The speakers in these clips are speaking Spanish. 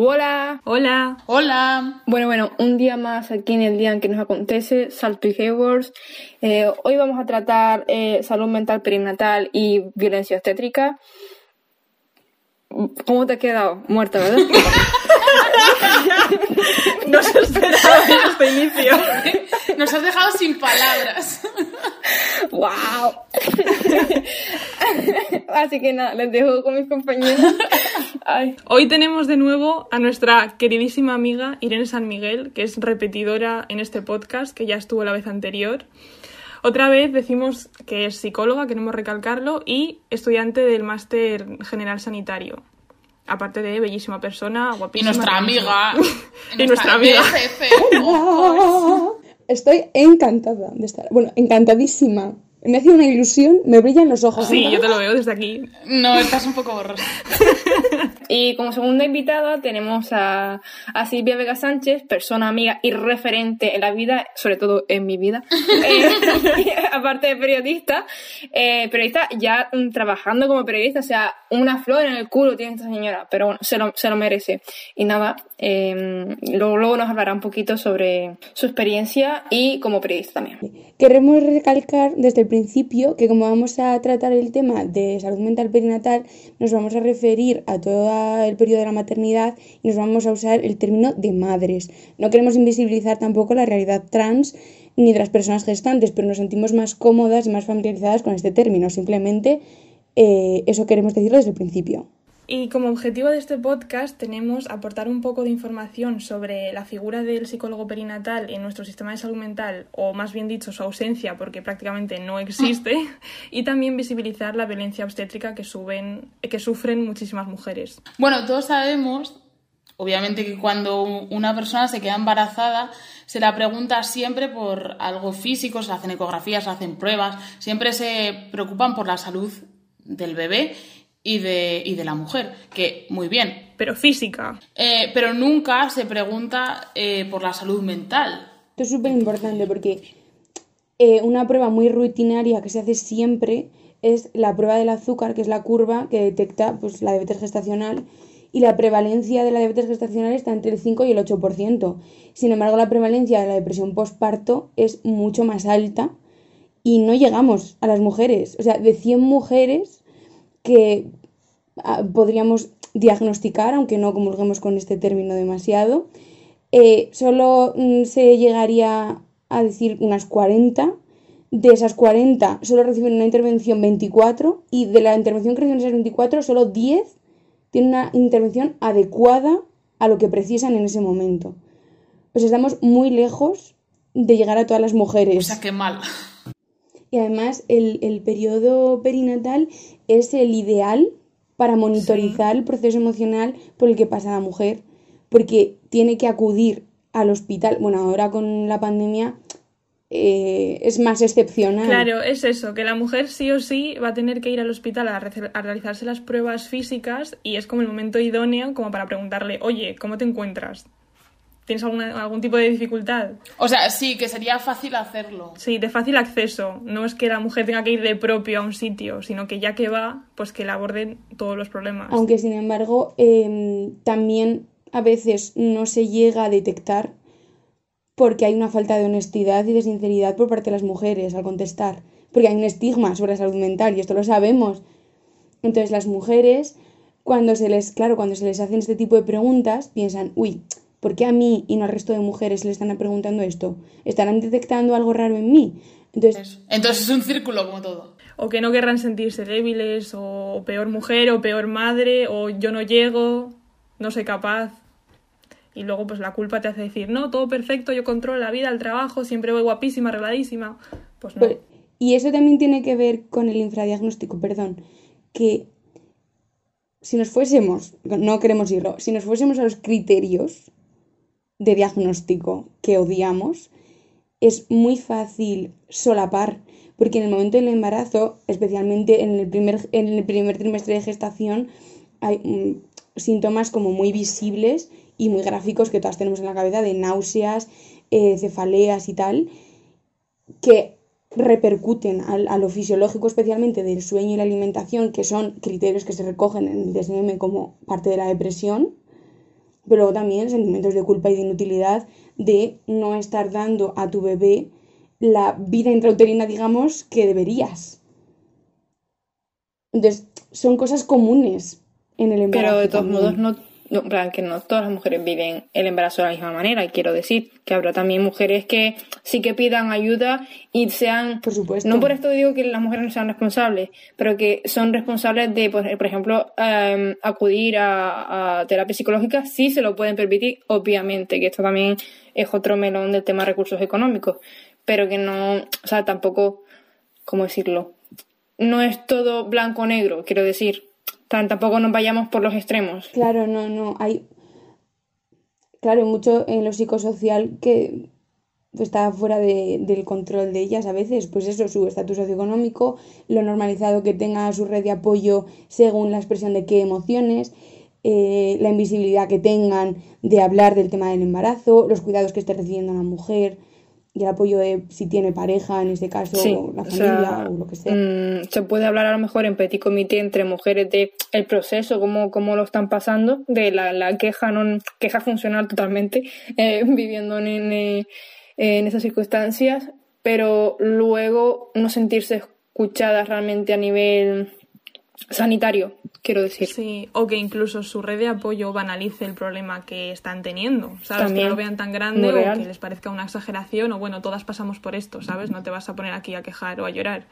Hola. Hola. Hola. Bueno, bueno, un día más aquí en el día en que nos acontece, Salto y Hayward. Eh, hoy vamos a tratar eh, salud mental perinatal y violencia obstétrica. ¿Cómo te has quedado? Muerta, ¿verdad? no se esperaba este inicio. Nos has dejado sin palabras. ¡Wow! Así que nada, les dejo con mis compañeros. Ay. Hoy tenemos de nuevo a nuestra queridísima amiga Irene San Miguel, que es repetidora en este podcast, que ya estuvo la vez anterior. Otra vez decimos que es psicóloga, queremos recalcarlo, y estudiante del máster general sanitario. Aparte de bellísima persona, guapísima. Y nuestra amiga. y nuestra amiga. Estoy encantada de estar. Bueno, encantadísima me hace una ilusión, me brillan los ojos. Sí, yo te lo veo desde aquí. No, estás un poco borrosa. Y como segunda invitada tenemos a, a, Silvia Vega Sánchez, persona amiga y referente en la vida, sobre todo en mi vida, eh, aparte de periodista, eh, periodista ya trabajando como periodista, o sea, una flor en el culo tiene esta señora, pero bueno, se lo, se lo merece. Y nada, eh, luego, luego nos hablará un poquito sobre su experiencia y como periodista también. Queremos recalcar desde el principio que como vamos a tratar el tema de salud mental perinatal, nos vamos a referir a el periodo de la maternidad y nos vamos a usar el término de madres. No queremos invisibilizar tampoco la realidad trans ni de las personas gestantes, pero nos sentimos más cómodas y más familiarizadas con este término. Simplemente eh, eso queremos decirlo desde el principio. Y como objetivo de este podcast tenemos aportar un poco de información sobre la figura del psicólogo perinatal en nuestro sistema de salud mental, o más bien dicho, su ausencia, porque prácticamente no existe, y también visibilizar la violencia obstétrica que, suben, que sufren muchísimas mujeres. Bueno, todos sabemos, obviamente, que cuando una persona se queda embarazada, se la pregunta siempre por algo físico, se hacen ecografías, se hacen pruebas, siempre se preocupan por la salud del bebé y de, y de la mujer, que muy bien. Pero física. Eh, pero nunca se pregunta eh, por la salud mental. Esto es súper importante porque eh, una prueba muy rutinaria que se hace siempre es la prueba del azúcar, que es la curva que detecta pues, la diabetes gestacional y la prevalencia de la diabetes gestacional está entre el 5 y el 8%. Sin embargo, la prevalencia de la depresión postparto es mucho más alta y no llegamos a las mujeres. O sea, de 100 mujeres que podríamos diagnosticar, aunque no comulguemos con este término demasiado, eh, solo mm, se llegaría a decir unas 40. De esas 40 solo reciben una intervención 24 y de la intervención que reciben esas 24 solo 10 tienen una intervención adecuada a lo que precisan en ese momento. Pues estamos muy lejos de llegar a todas las mujeres. O sea, qué mal. Y además el, el periodo perinatal es el ideal para monitorizar el proceso emocional por el que pasa la mujer, porque tiene que acudir al hospital. Bueno, ahora con la pandemia eh, es más excepcional. Claro, es eso, que la mujer sí o sí va a tener que ir al hospital a, a, realizarse las pruebas físicas y es como el momento idóneo como para preguntarle, oye, ¿cómo te encuentras? ¿Tienes algún tipo de dificultad? O sea, sí, que sería fácil hacerlo. Sí, de fácil acceso. No es que la mujer tenga que ir de propio a un sitio, sino que ya que va, pues que le aborden todos los problemas. Aunque, sin embargo, em, también a veces no se llega a detectar porque hay una falta de honestidad y de sinceridad por parte de las mujeres al contestar. Porque hay un estigma sobre la salud mental y esto lo sabemos. Entonces las mujeres, cuando se les, claro, cuando se les hacen este tipo de preguntas, piensan, uy, ¿Por qué a mí y no al resto de mujeres le están preguntando esto? ¿Estarán detectando algo raro en mí? Entonces, Entonces es un círculo como todo. O que no querrán sentirse débiles, o peor mujer, o peor madre, o yo no llego, no soy capaz. Y luego pues la culpa te hace decir, no, todo perfecto, yo controlo la vida, el trabajo, siempre voy guapísima, arregladísima. Pues no. Pues, y eso también tiene que ver con el infradiagnóstico, perdón, que si nos fuésemos, no queremos irlo, si nos fuésemos a los criterios de diagnóstico que odiamos, es muy fácil solapar, porque en el momento del embarazo, especialmente en el primer, en el primer trimestre de gestación, hay mm, síntomas como muy visibles y muy gráficos que todas tenemos en la cabeza de náuseas, eh, cefaleas y tal, que repercuten a, lo fisiológico especialmente del sueño y la alimentación, que son criterios que se recogen en el DSM como parte de la depresión, pero luego también sentimientos de culpa y de inutilidad de no estar dando a tu bebé la vida intrauterina, digamos, que deberías. Entonces, son cosas comunes en el embarazo. Pero de todos también. modos, no, no, en plan, que no todas las mujeres viven el embarazo de la misma manera. Y quiero decir que habrá también mujeres que sí que pidan ayuda y sean. Por supuesto. No por esto digo que las mujeres no sean responsables, pero que son responsables de, por, por ejemplo, em, acudir a, a terapia psicológica, sí se lo pueden permitir, obviamente, que esto también es otro melón del tema de recursos económicos, pero que no, o sea, tampoco, ¿cómo decirlo? No es todo blanco o negro, quiero decir. Tampoco nos vayamos por los extremos. Claro, no, no. Hay. Claro, mucho en lo psicosocial que pues, está fuera de- del control de ellas a veces. Pues eso, su estatus socioeconómico, lo normalizado que tenga su red de apoyo según la expresión de qué emociones, eh, la invisibilidad que tengan de hablar del tema del embarazo, los cuidados que esté recibiendo la mujer y el apoyo de si tiene pareja, en este caso, Sí, la o familia sea, o lo que sea. mm, se puede hablar a lo mejor en petit comité entre mujeres de el proceso, cómo, cómo lo están pasando, de la, la queja no queja funcional totalmente, eh, viviendo en, en, eh, en esas circunstancias, pero luego no sentirse escuchadas realmente a nivel sanitario, quiero decir. Sí, o que incluso su red de apoyo banalice el problema que están teniendo, ¿sabes? También. Que lo vean tan grande o que les parezca una exageración o bueno, todas pasamos por esto, ¿sabes? No te vas a poner aquí a quejar o a llorar.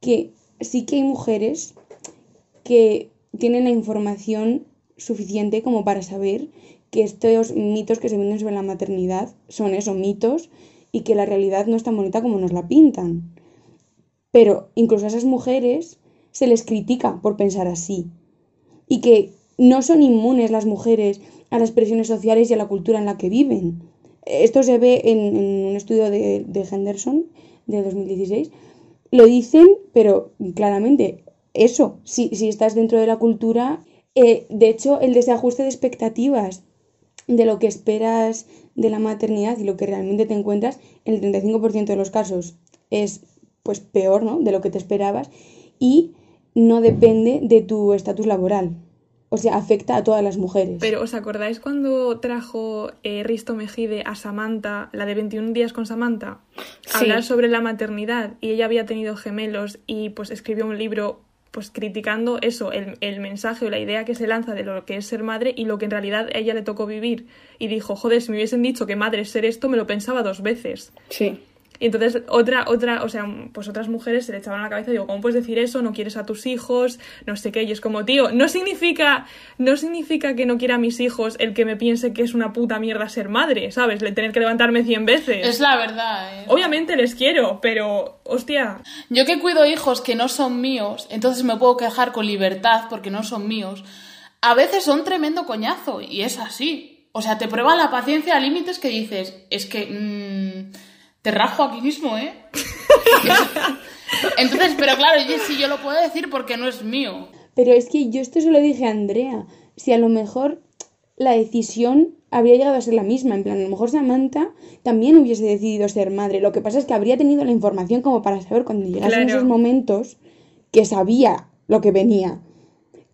que sí que hay mujeres que tienen la información suficiente como para saber que estos mitos que se venden sobre la maternidad son eso, mitos, y que la realidad no es tan bonita como nos la pintan. Pero incluso a esas mujeres se les critica por pensar así. Y que no son inmunes las mujeres a las presiones sociales y a la cultura en la que viven. Esto se ve en, un estudio de, de Henderson de 2016 lo dicen, pero claramente, eso, si, si estás dentro de la cultura, eh, de hecho, el desajuste de expectativas de lo que esperas de la maternidad y lo que realmente te encuentras, en el 35% de los casos es pues peor, ¿no? De lo que te esperabas y no depende de tu estatus laboral. O sea, afecta a todas las mujeres. Pero ¿os acordáis cuando trajo eh, Risto Mejide a Samantha, la de 21 días con Samantha, a Sí. hablar sobre la maternidad y ella había tenido gemelos y pues escribió un libro pues criticando eso, el, el mensaje o la idea que se lanza de lo que es ser madre y lo que en realidad a ella le tocó vivir. Y dijo, joder, si me hubiesen dicho que madre es ser esto, me lo pensaba dos veces. Sí. Y entonces otra, otra, o sea, pues otras mujeres se le echaban a la cabeza, digo, ¿cómo puedes decir eso? No quieres a tus hijos, no sé qué, y es como, tío, no significa, no significa que no quiera a mis hijos el que me piense que es una puta mierda ser madre, ¿sabes? Le tener que levantarme cien veces. Es la verdad, ¿eh? Obviamente les quiero, pero, hostia, Yo que cuido hijos que no son míos, entonces me puedo quejar con libertad porque no son míos. A veces son tremendo coñazo y es así. O sea, te prueba la paciencia a límites que dices, es que mm, te rajo aquí mismo, ¿eh? entonces, pero claro, yo, sí, yo lo puedo decir porque no es mío. Pero es que yo esto se lo dije a Andrea. Si a lo mejor la decisión habría llegado a ser la misma. En plan, a lo mejor Samantha también hubiese decidido ser madre. Lo que pasa es que habría tenido la información como para saber cuando llegasen Claro. esos momentos que sabía lo que venía.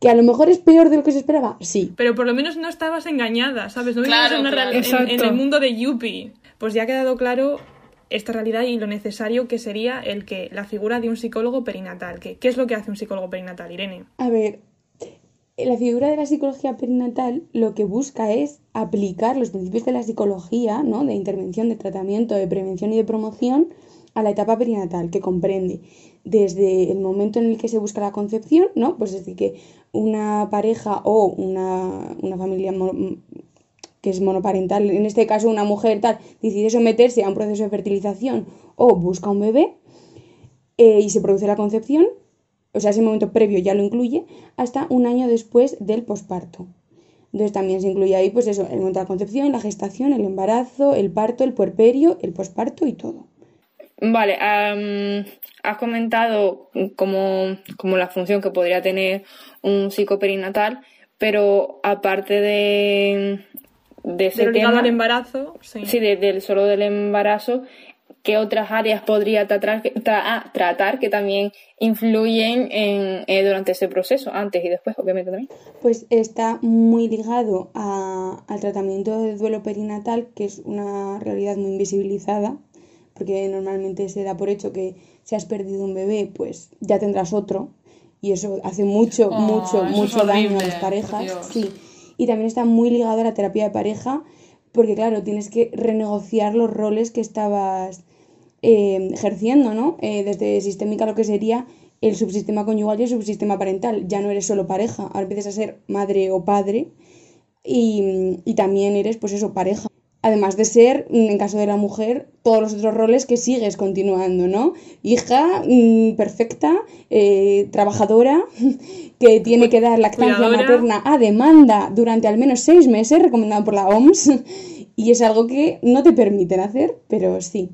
Que a lo mejor es peor de lo que se esperaba. Sí. pero por lo menos no estabas engañada, ¿sabes? No vivías Claro, en, una claro. en- en, el mundo de Yuppie. Pues ya ha quedado claro esta realidad y lo necesario que sería el que la figura de un psicólogo perinatal. Que, ¿Qué es lo que hace un psicólogo perinatal, Irene? A ver, la figura de la psicología perinatal lo que busca es aplicar los principios de la psicología, ¿no? De intervención, de tratamiento, de prevención y de promoción a la etapa perinatal, que comprende desde el momento en el que se busca la concepción, ¿no? Pues desde que una pareja o una, una familia que es monoparental, en este caso una mujer tal, decide someterse a un proceso de fertilización o busca un bebé eh, y se produce la concepción, o sea, ese momento previo ya lo incluye, hasta un año después del posparto. Entonces también se incluye ahí, pues eso, el momento de la concepción, la gestación, el embarazo, el parto, el puerperio, el posparto y todo. Vale, has comentado como, como la función que podría tener un psicoperinatal, pero aparte de, de ese De lo ligado tema, al embarazo, sí. sí, de- del solo del embarazo, qué otras áreas podría tratar, ah, tratar que también influyen en, eh, durante ese proceso, antes y después, obviamente también. Pues está muy ligado al tratamiento de duelo perinatal, que es una realidad muy invisibilizada, porque normalmente se da por hecho que si has perdido un bebé, pues ya tendrás otro, y eso hace mucho, Oh, mucho, mucho daño a las parejas. Dios. Sí. Y también está muy ligado a la terapia de pareja, porque claro, tienes que renegociar los roles que estabas eh, ejerciendo, ¿no? Eh, desde sistémica lo que sería el subsistema conyugal y el subsistema parental. Ya no eres solo pareja, ahora empiezas a ser madre o padre y, y también eres, pues eso, pareja. Además de ser, mm, en caso de la mujer, todos los otros roles que sigues continuando, ¿no? Hija, mm, perfecta, eh, trabajadora, que tiene que dar lactancia Cuidadora. materna a demanda durante al menos seis meses, recomendado por la OMS, y es algo que no te permiten hacer, pero sí.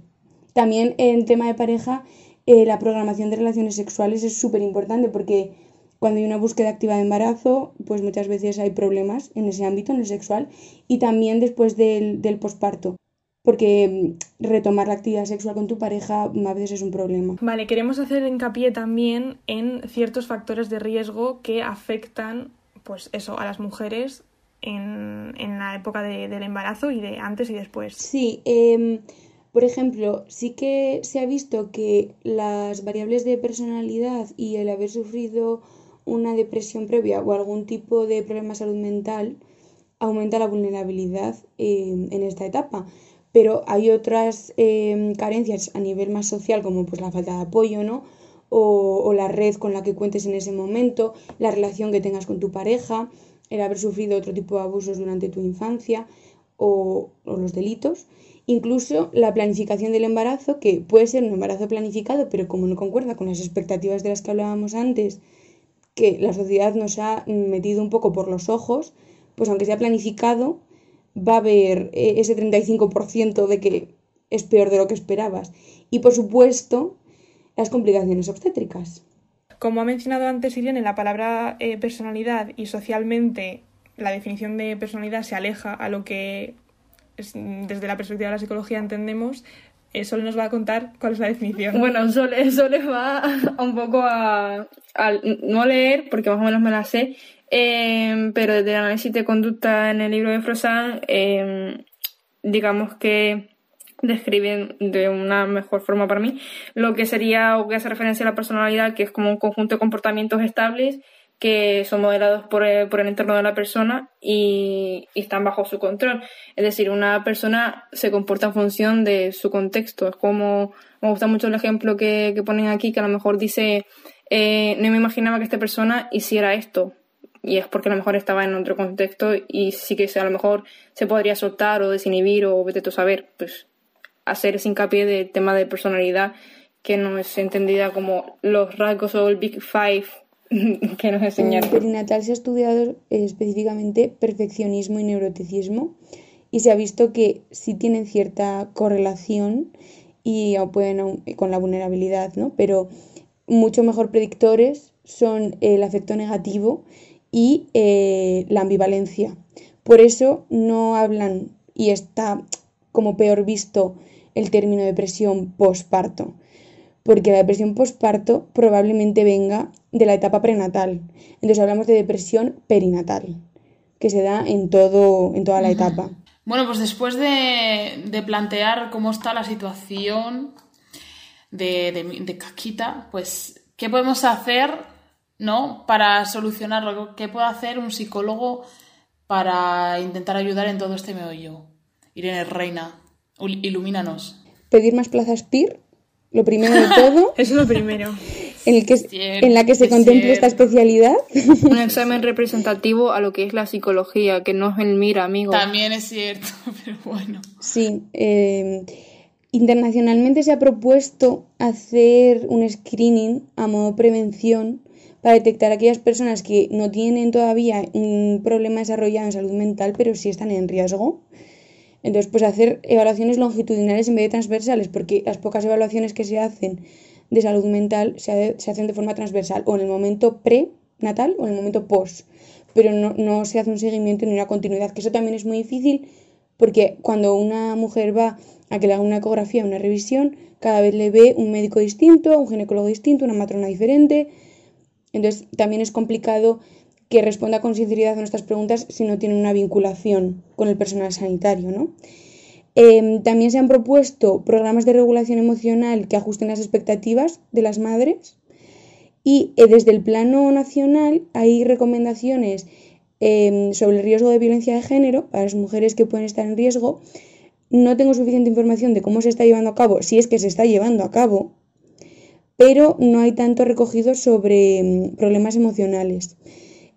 También en tema de pareja, eh, la programación de relaciones sexuales es súper importante porque cuando hay una búsqueda activa de embarazo, pues muchas veces hay problemas en ese ámbito, en el sexual, y también después del, del posparto, porque mm, retomar la actividad sexual con tu pareja a veces es un problema. Vale, queremos hacer hincapié también en ciertos factores de riesgo que afectan, pues eso, a las mujeres en, en la época de- del embarazo y de antes y después. Sí, em, por ejemplo, sí que se ha visto que las variables de personalidad y el haber sufrido una depresión previa o algún tipo de problema de salud mental aumenta la vulnerabilidad em, en esta etapa. Pero hay otras em, carencias a nivel más social, como pues la falta de apoyo, ¿no? O, la red con la que cuentes en ese momento, la relación que tengas con tu pareja, el haber sufrido otro tipo de abusos durante tu infancia o los delitos. Incluso la planificación del embarazo, que puede ser un embarazo planificado, pero como no concuerda con las expectativas de las que hablábamos antes, que la sociedad nos ha metido un poco por los ojos, pues aunque sea planificado, va a haber eh, ese 35% de que es peor de lo que esperabas. Y por supuesto, las complicaciones obstétricas. Como ha mencionado antes Irene, la palabra eh, personalidad y socialmente la definición de personalidad se aleja a lo que es- desde la perspectiva de la psicología entendemos. Eh, Sol nos va a contar cuál es la definición. Bueno, eso, le- eso les va un poco a, a no leer, porque más o menos me la sé, eh, pero desde el análisis de conducta en el libro de Frosan, eh, digamos que describen de una mejor forma para mí lo que sería o que hace referencia a la personalidad, que es como un conjunto de comportamientos estables que son modelados por el, por el entorno de la persona y, están bajo su control. Es decir, una persona se comporta en función de su contexto. Es como, me gusta mucho el ejemplo que, que ponen aquí, que a lo mejor dice, eh, no me imaginaba que esta persona hiciera esto. Y es porque a lo mejor estaba en otro contexto y sí que a lo mejor se podría soltar o desinhibir o vete tú a saber, pues hacer ese hincapié del tema de personalidad que no es entendida como los rasgos o el Big Five que nos En enseñaron. perinatal se ha estudiado eh, específicamente perfeccionismo y neuroticismo y se ha visto que sí tienen cierta correlación y pueden au- con la vulnerabilidad, ¿no? Pero mucho mejor predictores son el afecto negativo y eh, la ambivalencia. Por eso no hablan y está como peor visto el término depresión posparto porque la depresión postparto probablemente venga de la etapa prenatal. Entonces hablamos de depresión perinatal, que se da en, todo, en toda la etapa. Bueno, pues después de, de plantear cómo está la situación de, de, de Caquita, pues, ¿qué podemos hacer, no? Para solucionarlo. ¿Qué puede hacer un psicólogo para intentar ayudar en todo este meollo? Irene Reina, ilumínanos. Pedir más plazas PIR, lo primero de todo, Eso es lo primero. en, el que, Cierto, en la que se es contemple esta cierto. especialidad. Un examen representativo a lo que es la psicología, que no es el mira, amigo. También es cierto, pero bueno. Sí, eh, internacionalmente se ha propuesto hacer un screening a modo prevención para detectar a aquellas personas que no tienen todavía un problema desarrollado en salud mental, pero sí están en riesgo. Entonces, pues hacer evaluaciones longitudinales en vez de transversales, porque las pocas evaluaciones que se hacen de salud mental se, se hacen de forma transversal, o en el momento prenatal o en el momento post, pero no, no se hace un seguimiento ni una continuidad, que eso también es muy difícil porque cuando una mujer va a que le haga una ecografía, una revisión, cada vez le ve un médico distinto, un ginecólogo distinto, una matrona diferente. Entonces también es complicado que responda con sinceridad a nuestras preguntas si no tiene una vinculación con el personal sanitario, ¿no? Em, también se han propuesto programas de regulación emocional que ajusten las expectativas de las madres y eh, desde el plano nacional hay recomendaciones em, sobre el riesgo de violencia de género para las mujeres que pueden estar en riesgo. No tengo suficiente información de cómo se está llevando a cabo, si es que se está llevando a cabo, pero no hay tanto recogido sobre em, problemas emocionales.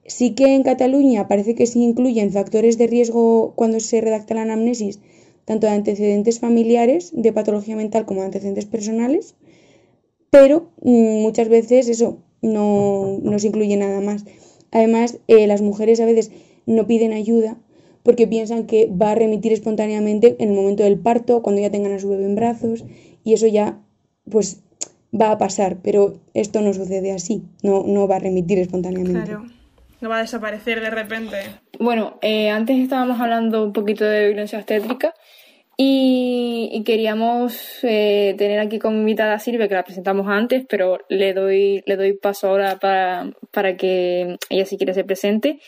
Sí que en Cataluña parece que se incluyen factores de riesgo cuando se redacta la anamnesis, tanto de antecedentes familiares, de patología mental como de antecedentes personales, pero mm, muchas veces eso no, se incluye nada más. Además, eh, las mujeres a veces no piden ayuda porque piensan que va a remitir espontáneamente en el momento del parto, cuando ya tengan a su bebé en brazos, y eso ya pues va a pasar, pero esto no sucede así, no, no va a remitir espontáneamente. Claro no va a desaparecer de repente. Bueno, eh, antes estábamos hablando un poquito de violencia obstétrica y, queríamos eh, tener aquí como invitada a Silvia, que la presentamos antes, pero le doy, le doy paso ahora para, para que ella si quiere se presente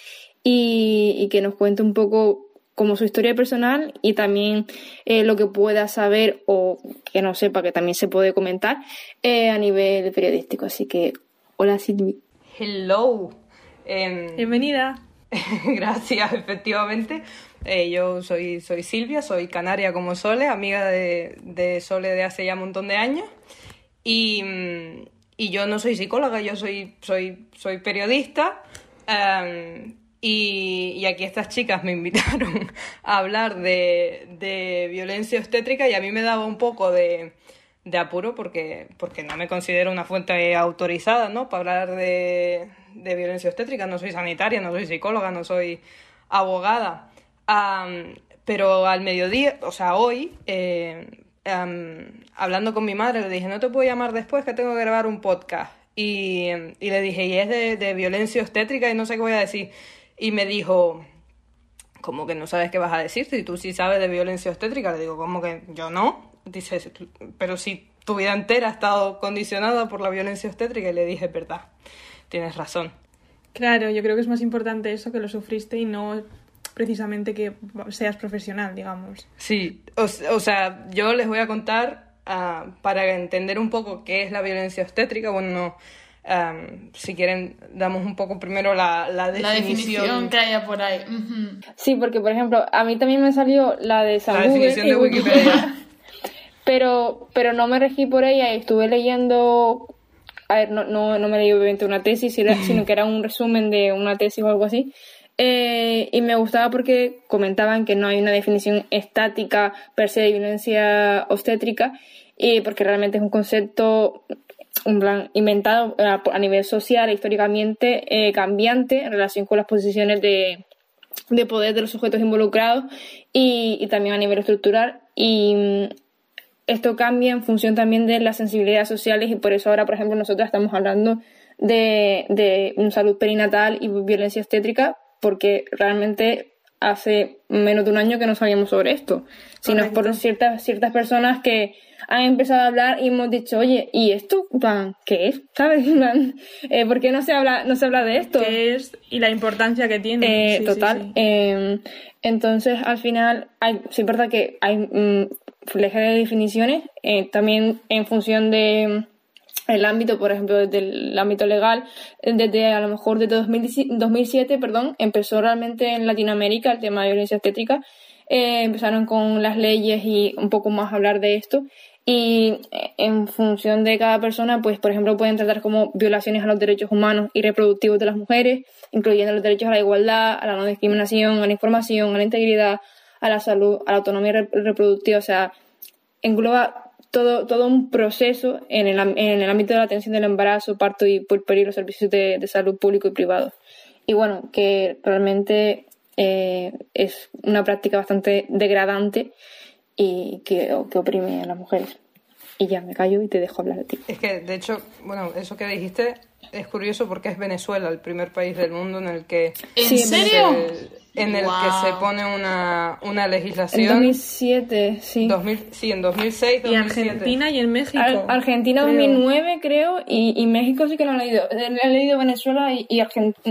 y, que nos cuente un poco como su historia personal y también eh, lo que pueda saber o que no sepa, que también se puede comentar a nivel periodístico. Así que, hola Silvia. Hello. Em, Bienvenida. Gracias, efectivamente. Eh, yo soy, soy Silvia, soy canaria como Sole, amiga de, Sole de hace ya un montón de años. Y, yo no soy psicóloga, yo soy, soy, soy periodista. Em, y, aquí estas chicas me invitaron a hablar de, de, violencia obstétrica y a mí me daba un poco de, de apuro porque, porque no me considero una fuente autorizada ¿no? para hablar de, de violencia obstétrica, no soy sanitaria, no soy psicóloga, no soy abogada. pero al mediodía, o sea, hoy, eh, hablando con mi madre, le dije, no te puedo llamar después que tengo que grabar un podcast. Y, y le dije, y es de, de, violencia obstétrica y no sé qué voy a decir. Y me dijo, ¿cómo que no sabes qué vas a decir? Si tú sí sabes de violencia obstétrica, le digo, ¿cómo que yo no? Dice, pero si tu vida entera ha estado condicionada por la violencia obstétrica, y le dije, verdad tienes razón. Claro, yo creo que es más importante eso que lo sufriste y no precisamente que seas profesional, digamos. Sí, o, sea, yo les voy a contar ah, para entender un poco qué es la violencia obstétrica. Bueno, si quieren, damos un poco primero la, la, definición. que haya por ahí. Sí, porque por ejemplo, a mí también me salió la de La definición de Wikipedia. pero, pero no me regí por ella y estuve leyendo a ver, no, no, no me leí obviamente una tesis, sino que era un resumen de una tesis o algo así. Eh, y me gustaba porque comentaban que no hay una definición estática per se de violencia obstétrica, y porque realmente es un concepto un plan inventado a, nivel social e históricamente eh, cambiante en relación con las posiciones de, de poder de los sujetos involucrados y, y, también a nivel estructural. Y esto cambia en función también de las sensibilidades sociales y por eso ahora, por ejemplo, nosotros estamos hablando de, de salud perinatal y violencia obstétrica porque realmente hace menos de un año que no sabíamos sobre esto, sino por ciertas, ciertas personas que han empezado a hablar y hemos dicho, oye, ¿y esto qué es? ¿Sabes? Eh, ¿Por qué no se habla, no se habla de esto? ¿Qué es? Y la importancia que tiene. Eh, total. Em, entonces, al final, hay, sí es verdad que hay mm, fleje de definiciones, eh, también en función de mm, el ámbito, por ejemplo, desde el ámbito legal, desde a lo mejor desde 2007, perdón, empezó realmente en Latinoamérica el tema de violencia obstétrica, eh, empezaron con las leyes y un poco más hablar de esto y eh, en función de cada persona, pues por ejemplo pueden tratar como violaciones a los derechos humanos y reproductivos de las mujeres, incluyendo los derechos a la igualdad, a la no discriminación, a la información, a la integridad, a la salud, a la autonomía reproductiva, o sea, engloba todo, todo un proceso en el, en el ámbito de la atención del embarazo, parto y puerperio, los servicios de, salud público y privado. Y bueno, que realmente eh, es una práctica bastante degradante y que, que oprime a las mujeres. Y ya me callo y te dejo hablar a ti. Es que, de hecho, bueno, eso que dijiste es curioso porque es Venezuela el primer país del mundo en el que ¿En serio? se- en el que se pone una, una En legislación 2007, sí. 2000 sí, en 2006, Y 2007. Argentina y en México. Ar- Argentina creo. 2009, creo, y, y México sí que lo he leído. He leído Venezuela y, y,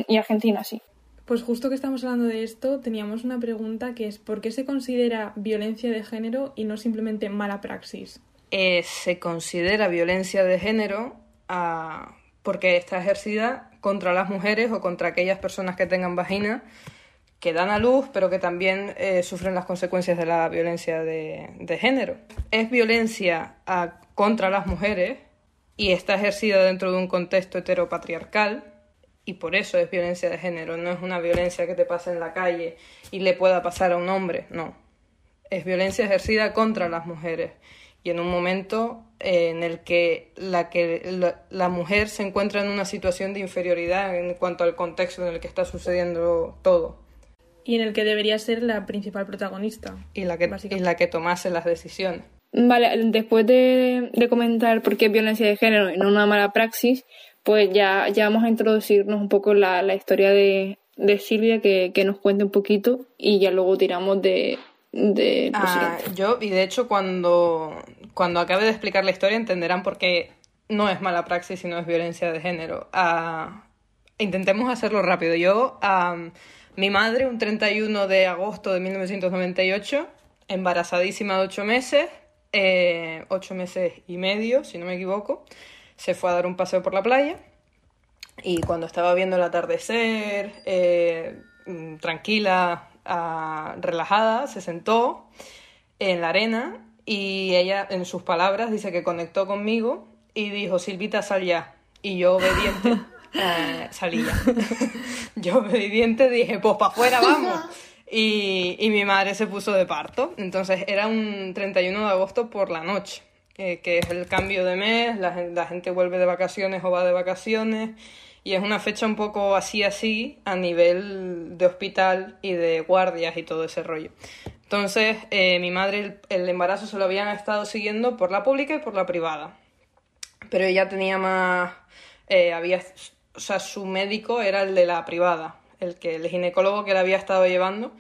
y Argentina, sí. Pues justo que estamos hablando de esto, teníamos una pregunta que es ¿por qué se considera violencia de género y no simplemente mala praxis? Eh, se considera violencia de género ah, porque está ejercida contra las mujeres o contra aquellas personas que tengan vagina que dan a luz, pero que también eh, sufren las consecuencias de la violencia de, género. Es violencia ah, contra las mujeres y está ejercida dentro de un contexto heteropatriarcal y por eso es violencia de género. No es una violencia que te pasa en la calle y le pueda pasar a un hombre, no. Es violencia ejercida contra las mujeres y en un momento eh, en el que la, que la mujer se encuentra en una situación de inferioridad en cuanto al contexto en el que está sucediendo todo Y en el que debería ser la principal protagonista. y la que, y la que tomase las decisiones. Vale, después de, de comentar por qué es violencia de género y no una mala praxis, pues ya, ya vamos a introducirnos un poco la, la historia de, de Silvia, que, que nos cuente un poquito y ya luego tiramos de, de lo Ah, yo, y de hecho, cuando, cuando acabe de explicar la historia, entenderán por qué no es mala praxis, sino es violencia de género. Ah, intentemos hacerlo rápido. Yo, ah, mi madre, un 31 de agosto de 1998, embarazadísima de ocho meses, eh, ocho meses y medio, si no me equivoco, se fue a dar un paseo por la playa. Y cuando estaba viendo el atardecer, eh, mm, tranquila, ah, relajada, se sentó en la arena y ella, en sus palabras, dice que conectó conmigo y dijo, Silvita, sal ya. Y yo, obediente, eh, salí ya. yo, obediente, dije, pues para afuera vamos. Y, y mi madre se puso de parto. Entonces era un 31 de agosto por la noche, eh, que es el cambio de mes, la, gen- la gente vuelve de vacaciones o va de vacaciones. Y es una fecha un poco así así a nivel de hospital y de guardias y todo ese rollo. Entonces, eh, mi madre el, el embarazo se lo habían estado siguiendo por la pública y por la privada. Pero ella tenía más... eh, había, o sea, su médico era el de la privada. El, que, el ginecólogo que la había estado llevando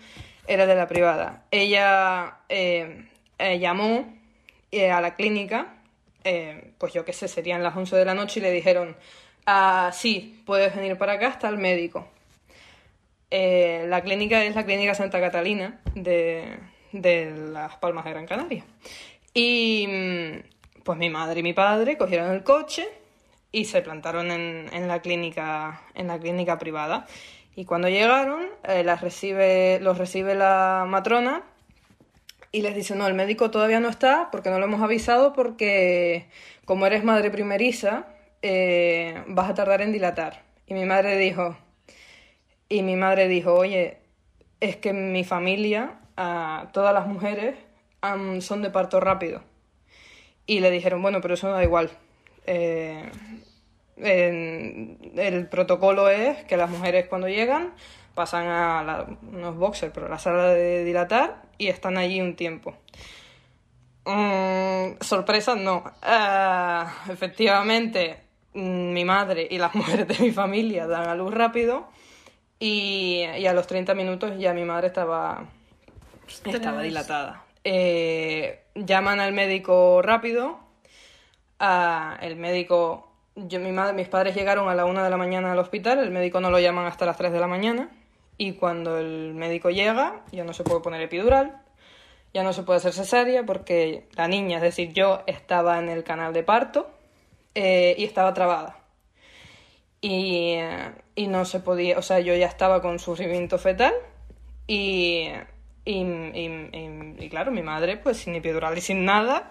era de la privada. Ella eh, eh, llamó eh, a la clínica, pues yo qué sé, serían las 11 de la noche y le dijeron, ah, sí, puedes venir para acá, está el médico. La clínica es la Clínica Santa Catalina de, de Las Palmas de Gran Canaria. Y mm, pues mi madre y mi padre cogieron el coche y se plantaron en, en la clínica en la clínica privada. Y cuando llegaron, eh, las recibe, los recibe la matrona y les dice, no, el médico todavía no está porque no lo hemos avisado porque como eres madre primeriza, eh, vas a tardar en dilatar. Y mi madre dijo, y mi madre dijo, oye, es que mi familia, ah, todas las mujeres am, son de parto rápido. Y le dijeron, bueno, pero eso no da igual. Eh, en- el protocolo es que las mujeres cuando llegan pasan a la- unos boxers, pero a la sala de dilatar y están allí un tiempo. Mm, sorpresa, no. Ah, efectivamente, mm, mi madre y las mujeres de mi familia dan a luz rápido y, y a los 30 minutos ya mi madre estaba, estaba dilatada. Eh, llaman al médico rápido. Ah, el médico, yo, mi madre, mis padres llegaron a la 1 de la mañana al hospital, el médico no lo llaman hasta las 3 de la mañana. Y cuando el médico llega, ya no se puede poner epidural, ya no se puede hacer cesárea porque la niña, es decir, yo estaba en el canal de parto eh, y estaba trabada. Y, eh, y no se podía, o sea, yo ya estaba con sufrimiento fetal y- y- y claro, mi madre pues sin epidural y sin nada,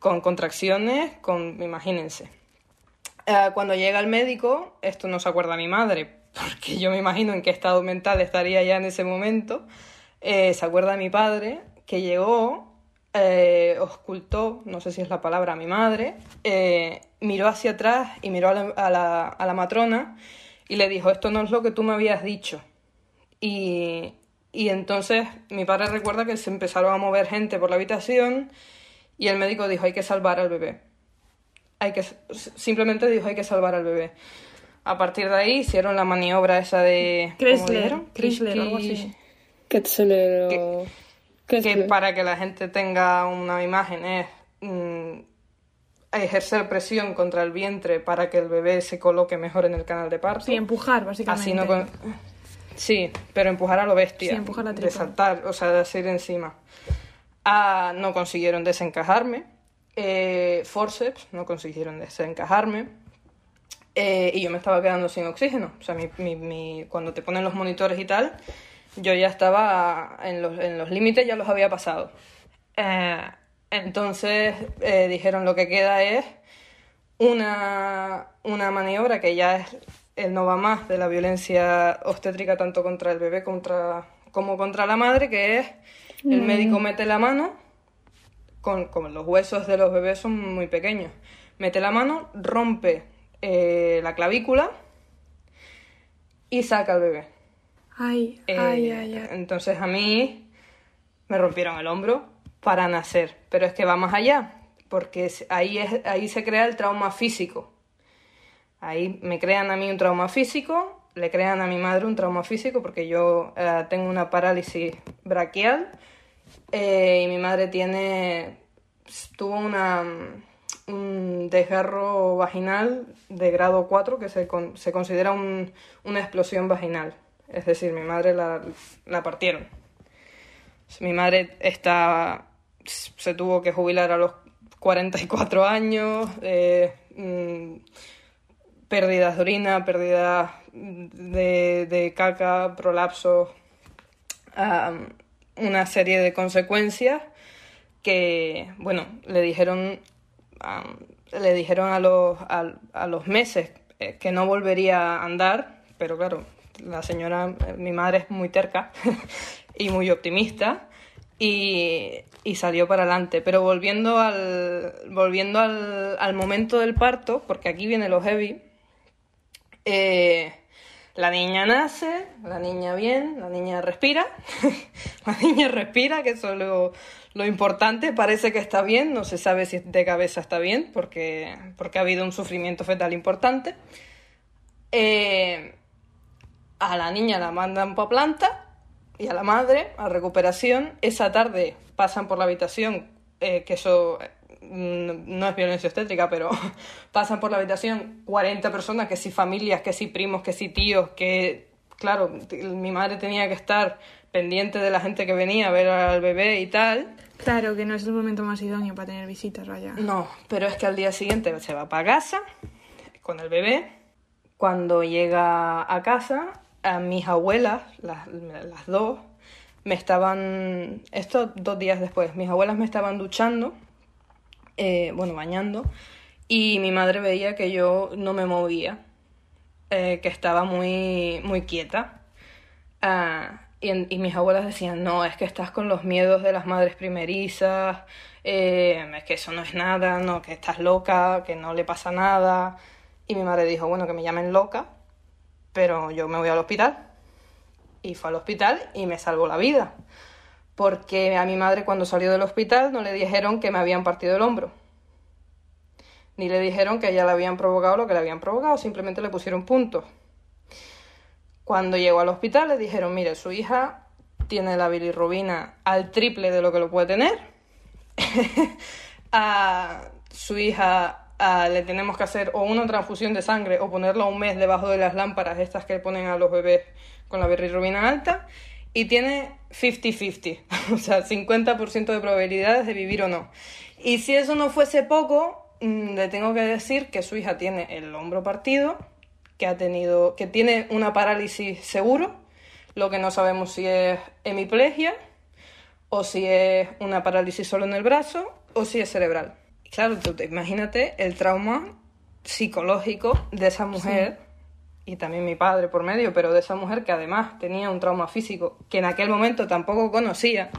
con contracciones, con, imagínense. Eh, cuando llega el médico, esto no se acuerda mi madre, porque yo me imagino en qué estado mental estaría ya en ese momento, eh, se acuerda mi padre que llegó, eh, ocultó, no sé si es la palabra, a mi madre, eh, miró hacia atrás y miró a la, a la- a la matrona y le dijo, esto no es lo que tú me habías dicho. Y, y entonces mi padre recuerda que se empezaron a mover gente por la habitación y el médico dijo hay que salvar al bebé. Hay que, simplemente dijo hay que salvar al bebé. A partir de ahí hicieron la maniobra esa de... Chrysler, Kish- algo así. Que Quetzalero. para que la gente tenga una imagen es mm, ejercer presión contra el vientre para que el bebé se coloque mejor en el canal de parto. Sí, empujar, básicamente. Así no con- Sí, pero empujar a lo bestia. Sí, empujar la de tripa. saltar, o sea, de ir encima. No consiguieron desencajarme. Eh, forceps, no consiguieron desencajarme. Eh, y yo me estaba quedando sin oxígeno. O sea, mi- mi- mi- cuando te ponen los monitores y tal, yo ya estaba en los, en los límites, ya los había pasado. Eh, entonces eh, dijeron lo que queda es una, una maniobra que ya es el no va más de la violencia obstétrica tanto contra el bebé contra, como contra la madre, que es el médico mete la mano, con, con los huesos de los bebés son muy pequeños, mete la mano, rompe eh, la clavícula y saca al bebé. Ay, Eh, ay, ay, ay. Entonces a mí me rompieron el hombro para nacer, pero es que va más allá, porque ahí, es, ahí se crea el trauma físico. Ahí me crean a mí un trauma físico, le crean a mi madre un trauma físico, porque yo eh, tengo una parálisis braquial eh, y mi madre tiene tuvo una, un desgarro vaginal de grado 4 que se, con- se considera un- una explosión vaginal. Es decir, mi madre la, la partieron. Mi madre está, se tuvo que jubilar a los 44 años, eh, mm, pérdidas de orina, pérdidas de, de caca, prolapsos, una serie de consecuencias que, bueno, le dijeron, le dijeron a los, a, a los meses eh, que no volvería a andar, pero claro, la señora, eh, mi madre es muy terca y muy optimista y, y salió para adelante. Pero volviendo al, volviendo al, al momento del parto, porque aquí viene lo heavy, eh, la niña nace, la niña bien, la niña respira, la niña respira, que eso es lo, importante, parece que está bien, no se sabe si de cabeza está bien, porque, porque ha habido un sufrimiento fetal importante. Eh, a la niña la mandan para planta y a la madre a recuperación. Esa tarde pasan por la habitación, eh, que eso no es violencia obstétrica, pero pasan por la habitación 40 personas, que si familias, que si primos, que si tíos, que claro, mi madre tenía que estar pendiente de la gente que venía a ver al bebé y tal. Claro que no es el momento más idóneo para tener visitas, vaya. No, pero es que al día siguiente se va para casa con el bebé. Cuando llega a casa, a mis abuelas, las, las dos, me estaban, esto dos días después, mis abuelas me estaban duchando, eh, bueno, bañando, y mi madre veía que yo no me movía, eh, que estaba muy, muy quieta. Ah, y, mis abuelas decían, no, es que estás con los miedos de las madres primerizas, eh, es que eso no es nada, no, que estás loca, que no le pasa nada. Y mi madre dijo, bueno, que me llamen loca, pero yo me voy al hospital. Y fue al hospital y me salvó la vida. Porque a mi madre cuando salió del hospital no le dijeron que me habían partido el hombro. Ni le dijeron que a ella le habían provocado lo que le habían provocado, simplemente le pusieron puntos. Cuando llegó al hospital le dijeron, mire, su hija tiene la bilirrubina al triple de lo que lo puede tener. a su hija le tenemos que hacer o una transfusión de sangre o ponerla un mes debajo de las lámparas estas que ponen a los bebés con la bilirrubina alta y tiene 50-50, o sea, 50% de probabilidades de vivir o no. Y si eso no fuese poco, mm, le tengo que decir que su hija tiene el hombro partido, que ha tenido, que tiene una parálisis seguro, lo que no sabemos si es hemiplegia o si es una parálisis solo en el brazo o si es cerebral. Claro, tú te imagínate el trauma psicológico de esa mujer y también mi padre por medio, pero de esa mujer que además tenía un trauma físico que en aquel momento tampoco conocía,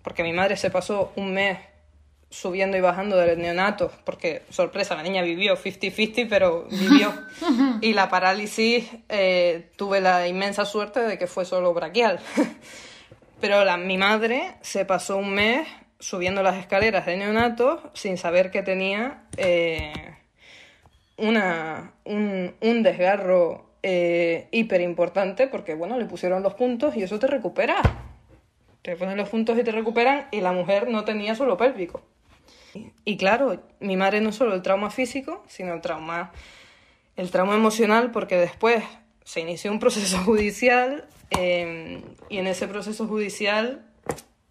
porque mi madre se pasó un mes subiendo y bajando del neonato, porque, sorpresa, la niña vivió 50-50, pero vivió. y la parálisis, eh, tuve la inmensa suerte de que fue solo braquial. pero la, mi madre se pasó un mes subiendo las escaleras de neonatos sin saber que tenía eh, una, un, un desgarro eh, hiper importante porque, bueno, le pusieron los puntos y eso te recupera. Te ponen los puntos y te recuperan y la mujer no tenía suelo pélvico. Y claro, mi madre no solo el trauma físico, sino el trauma, el trauma emocional porque después se inició un proceso judicial eh, y en ese proceso judicial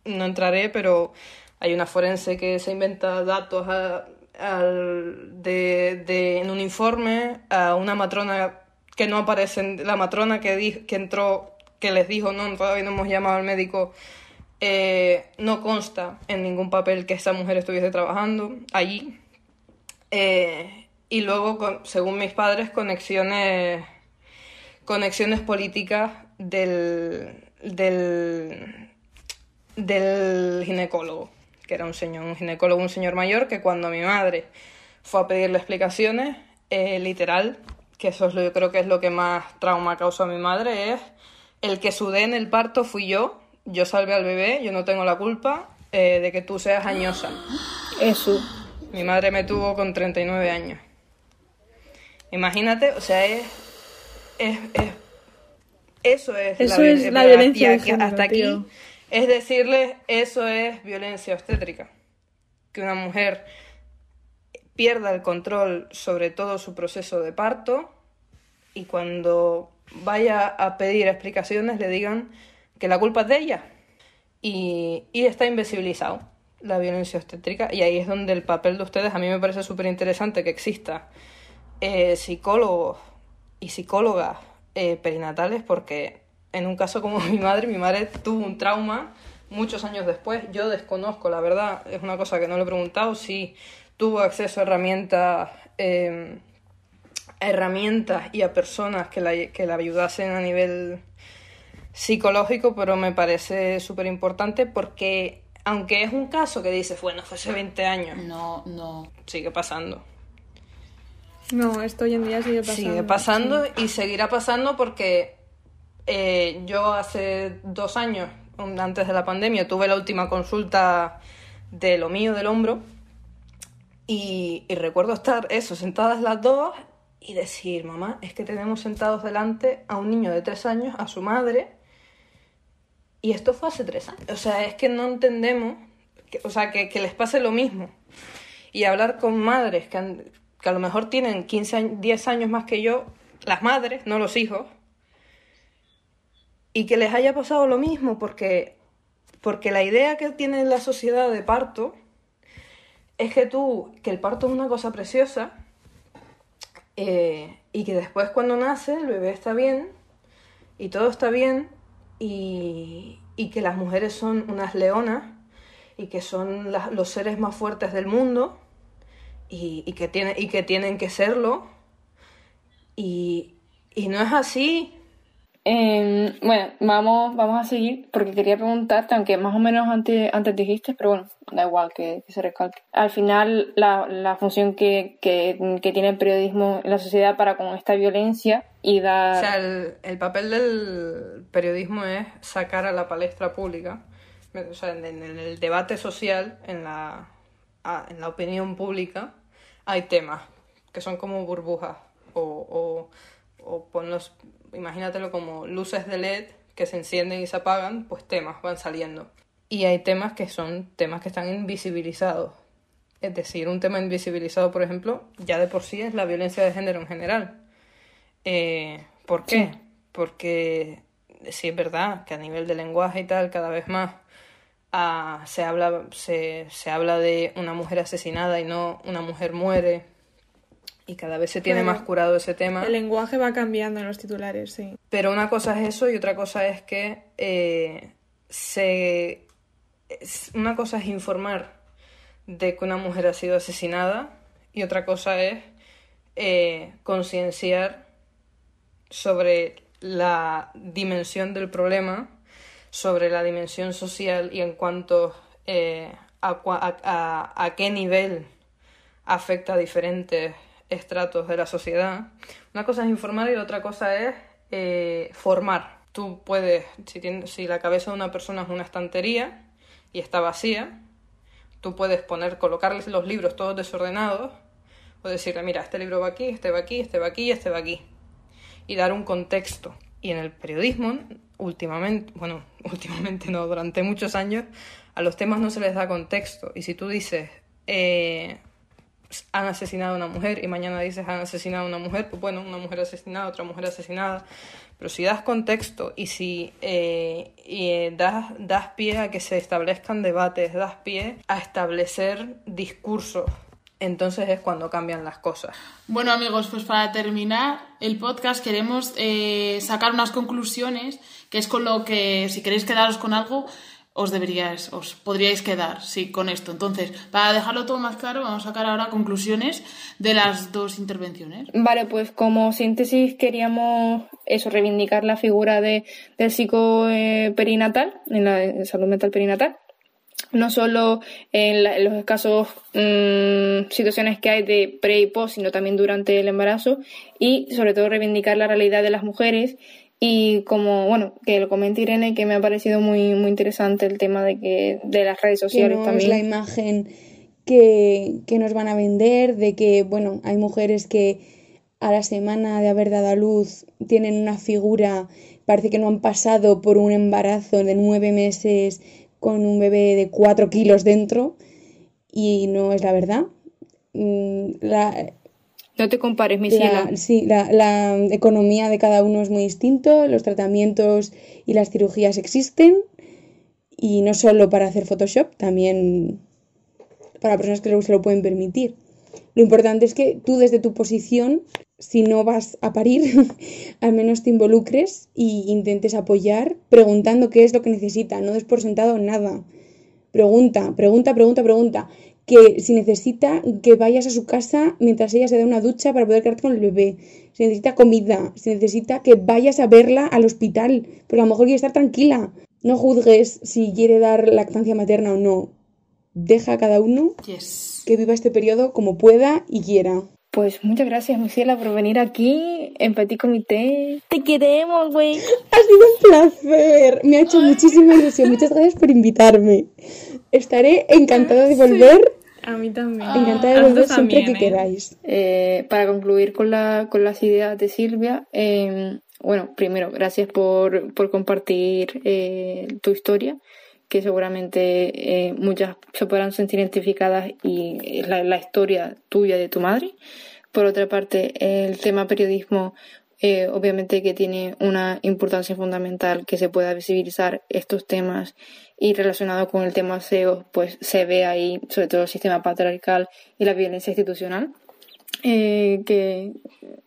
no entraré, pero hay una forense que se inventa datos a- al- de, de- en un informe a una matrona que no aparece, la matrona que, di- que entró, que les dijo, no, todavía no hemos llamado al médico, eh, no consta en ningún papel que esa mujer estuviese trabajando allí. Eh, y luego, según mis padres, conexiones, conexiones políticas del, del, del ginecólogo, que era un señor, un ginecólogo, un señor mayor, que cuando mi madre fue a pedirle explicaciones, eh, literal, que eso es lo, yo creo que es lo que más trauma causó a mi madre, es el que sudé en el parto fui yo, yo salvé al bebé, yo no tengo la culpa eh, de que tú seas añosa. Eso. Mi madre me tuvo con 39 años. Imagínate, o sea, es. es, es- eso es Eso vi- es la violencia Hasta aquí. Es decirle, eso es violencia obstétrica. Que una mujer pierda el control sobre todo su proceso de parto y cuando vaya a pedir explicaciones le digan que la culpa es de ella. Y, y está invisibilizado la violencia obstétrica y ahí es donde el papel de ustedes a mí me parece súper interesante que exista eh, psicólogos y psicólogas eh, perinatales porque en un caso como mi madre, mi madre tuvo un trauma muchos años después, yo desconozco, la verdad, es una cosa que no le he preguntado, si tuvo acceso a herramientas, eh, a herramientas y a personas que la, que la ayudasen a nivel psicológico, pero me parece súper importante porque aunque es un caso que dices, bueno, fue hace 20 años, No, no. sigue pasando. No, esto hoy en día sigue pasando. Sigue pasando y seguirá pasando porque eh, yo hace dos años, antes de la pandemia, tuve la última consulta de lo mío del hombro y, recuerdo estar eso, sentadas las dos y decir, mamá, es que tenemos sentados delante a un niño de tres años, a su madre, y esto fue hace tres años. O sea, es que no entendemos, que- o sea, que, les pase lo mismo. Y hablar con madres que, han- que a lo mejor tienen 15, años- 10 años más que yo, las madres, no los hijos, y que les haya pasado lo mismo, porque, porque la idea que tiene la sociedad de parto es que tú, que el parto es una cosa preciosa, eh, y que después cuando nace el bebé está bien, y todo está bien, y, y que las mujeres son unas leonas, y que son los seres más fuertes del mundo, y, y que, tiene, y que tienen que serlo, y, y no es así. Eh, bueno, vamos, vamos a seguir porque quería preguntarte, aunque más o menos antes, antes dijiste, pero bueno, da igual que, se recalque. Al final, la, la función que, que, tiene el periodismo en la sociedad para con esta violencia y dar... O sea, el, el papel del periodismo es sacar a la palestra pública, o sea, en, el debate social, en la, en la opinión pública, hay temas que son como burbujas o, o, o ponlos, imagínatelo como luces de LED que se encienden y se apagan, pues temas van saliendo. Y hay temas que son temas que están invisibilizados. Es decir, un tema invisibilizado, por ejemplo, ya de por sí es la violencia de género en general. Eh, ¿Por qué? Porque sí es verdad que a nivel de lenguaje y tal, cada vez más ah, se, habla, se, se habla de una mujer asesinada y no una mujer muere. Y cada vez se tiene Claro. más curado ese tema. El lenguaje va cambiando en los titulares, sí. Pero una cosa es eso y otra cosa es que eh, se una cosa es informar de que una mujer ha sido asesinada y otra cosa es eh, concienciar sobre la dimensión del problema, sobre la dimensión social y en cuanto eh, a, a- a- a qué nivel afecta a diferentes estratos de la sociedad. Una cosa es informar y otra cosa es eh, formar. Tú puedes, si, si la cabeza de una persona es una estantería y está vacía, Tú puedes poner, colocarles los libros todos desordenados o decirle, mira, este libro va aquí, este va aquí, este va aquí, este va aquí. Y dar un contexto. Y en el periodismo, últimamente, bueno, últimamente no, durante muchos años, a los temas no se les da contexto. Y si tú dices, eh, han asesinado a una mujer y mañana dices han asesinado a una mujer, pues bueno, una mujer asesinada, otra mujer asesinada. Pero si das contexto y si eh, eh, das, das pie a que se establezcan debates, das pie a establecer discursos, entonces es cuando cambian las cosas. Bueno amigos, pues para terminar el podcast queremos eh, sacar unas conclusiones, que es con lo que si queréis quedaros con algo, os deberíais, os podríais quedar, sí, con esto. Entonces, para dejarlo todo más claro, vamos a sacar ahora conclusiones de las dos intervenciones. Vale, pues como síntesis queríamos eso, reivindicar la figura de, del psicoperinatal, en la salud mental perinatal. No solo en, los escasos mm, situaciones que hay de pre y post, sino también durante el embarazo. Y sobre todo reivindicar la realidad de las mujeres y como, bueno, que lo comente Irene, que me ha parecido muy, muy interesante el tema de que de las redes sociales que no también. Es la imagen que, que nos van a vender, de que, bueno, hay mujeres que a la semana de haber dado a luz tienen una figura, parece que no han pasado por un embarazo de nueve meses con un bebé de cuatro kilos dentro y no es la verdad. Mm, la, no te compares, mi ciela. Sí, la, la, economía de cada uno es muy distinto, los tratamientos y las cirugías existen, y no solo para hacer Photoshop, también para personas que se lo pueden permitir. Lo importante es que tú desde tu posición, si no vas a parir, al menos te involucres y intentes apoyar preguntando qué es lo que necesita, no des por sentado nada. Pregunta, pregunta, pregunta, pregunta que si necesita que vayas a su casa mientras ella se da una ducha para poder quedarte con el bebé, si necesita comida, si necesita que vayas a verla al hospital, porque a lo mejor quiere estar tranquila. No juzgues si quiere dar lactancia materna o no. Deja a cada uno que viva este periodo como pueda y quiera. Pues muchas gracias, Luciela, por venir aquí en Petit Comité. Te queremos, güey. Ha sido un placer. Me ha hecho muchísima ilusión. Muchas gracias por invitarme. Estaré encantada de volver. A mí también. Encantada de volver siempre que ¿eh? queráis. Eh, para concluir con, la, con las ideas de Silvia, eh, bueno, primero, gracias por, por compartir eh, tu historia que seguramente eh, muchas se podrán sentir identificadas y la, la, historia tuya de tu madre. Por otra parte, el tema periodismo, eh, obviamente que tiene una importancia fundamental que se pueda visibilizar estos temas y relacionado con el tema SEO, pues se ve ahí sobre todo el sistema patriarcal y la violencia institucional. Eh, que,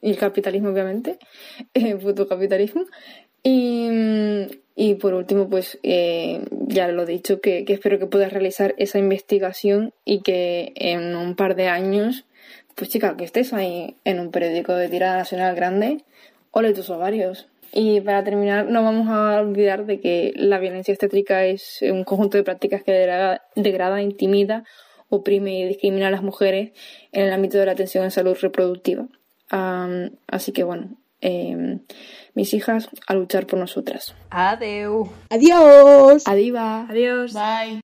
y el capitalismo, obviamente, el capitalismo Y, y por último, pues eh, ya lo he dicho, que, espero que puedas realizar esa investigación y que en un par de años, pues chica, que estés ahí en un periódico de tirada nacional grande, ole tus ovarios. Y para terminar, no vamos a olvidar de que la violencia estétrica es un conjunto de prácticas que degrada, degrada intimida, oprime y discrimina a las mujeres en el ámbito de la atención en salud reproductiva. Um, así que bueno, eh, mis hijas a luchar por nosotras. Adeu. Adiós. Adiva. Adiós. Bye.